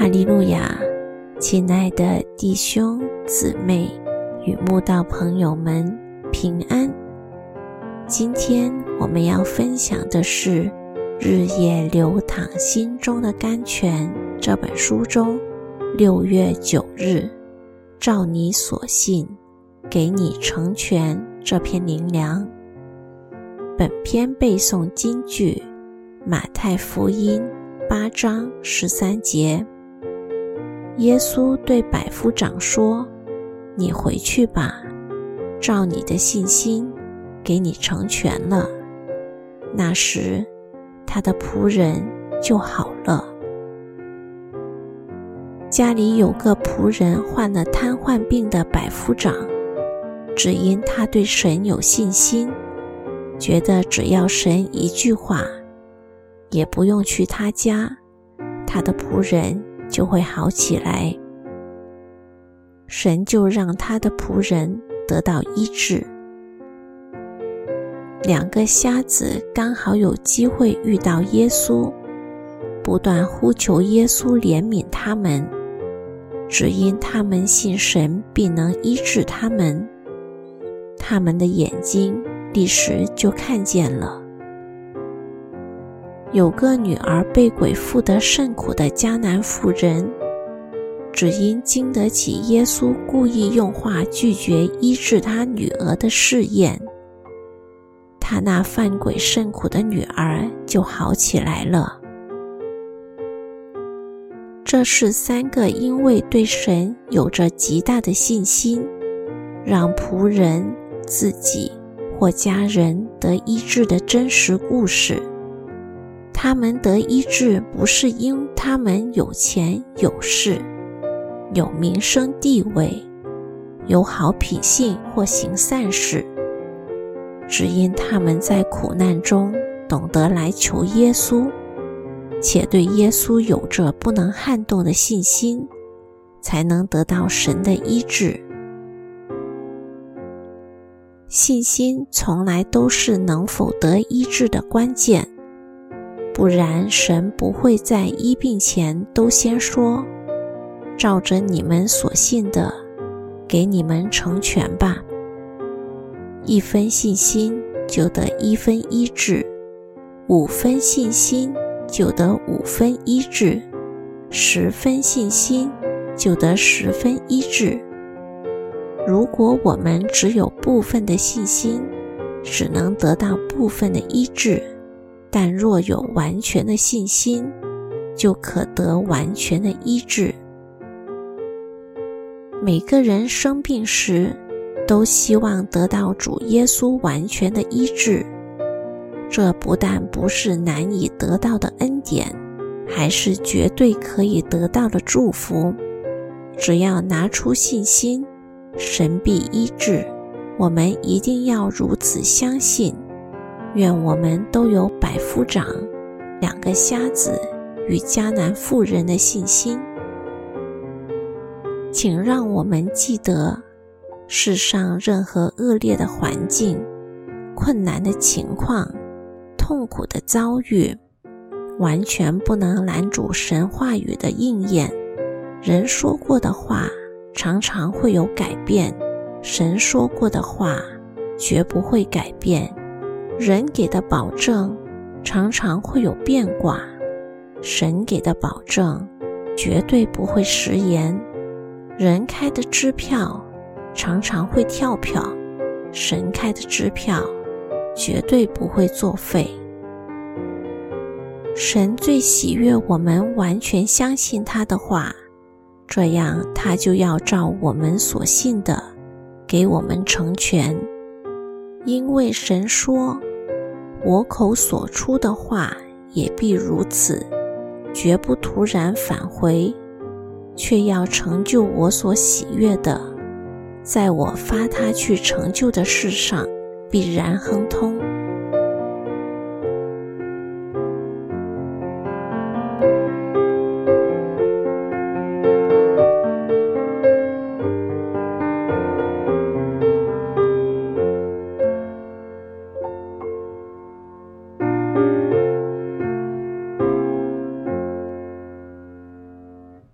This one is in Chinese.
哈利路亚，亲爱的弟兄姊妹与慕道朋友们平安。今天我们要分享的是《日夜流淌心中的甘泉》这本书中六月九日“照你所信，给你成全”这篇灵粮。本篇背诵金句：马太福音八章十三节。耶稣对百夫长说：“你回去吧，照你的信心，给你成全了。”那时，他的仆人就好了。家里有个仆人患了瘫痪病的百夫长，只因他对神有信心，觉得只要神一句话，也不用去他家，他的仆人。就会好起来。神就让他的仆人得到医治。两个瞎子刚好有机会遇到耶稣，不断呼求耶稣怜悯他们，只因他们信神必能医治他们。他们的眼睛立时就看见了。有个女儿被鬼附得甚苦的迦南妇人，只因经得起耶稣故意用话拒绝医治她女儿的试验，她那犯鬼甚苦的女儿就好起来了。这是三个因为对神有着极大的信心，让仆人自己或家人得医治的真实故事。他们得医治，不是因他们有钱有势、有名声地位、有好品性或行善事，只因他们在苦难中懂得来求耶稣，且对耶稣有着不能撼动的信心，才能得到神的医治。信心从来都是能否得医治的关键。不然，神不会在医病前都先说：“照着你们所信的，给你们成全吧。”一分信心就得一分医治，五分信心就得五分医治，十分信心就得十分医治。如果我们只有部分的信心，只能得到部分的医治。但若有完全的信心，就可得完全的医治。每个人生病时，都希望得到主耶稣完全的医治。这不但不是难以得到的恩典，还是绝对可以得到的祝福。只要拿出信心，神必医治。我们一定要如此相信。愿我们都有百夫长、两个瞎子与迦南妇人的信心。请让我们记得，世上任何恶劣的环境、困难的情况、痛苦的遭遇，完全不能拦阻神话语的应验。人说过的话常常会有改变，神说过的话绝不会改变。人给的保证常常会有变卦，神给的保证绝对不会食言。人开的支票常常会跳票，神开的支票绝对不会作废。神最喜悦我们完全相信他的话，这样他就要照我们所信的给我们成全，因为神说。我口所出的话也必如此，绝不突然返回，却要成就我所喜悦的，在我发他去成就的事上，必然亨通。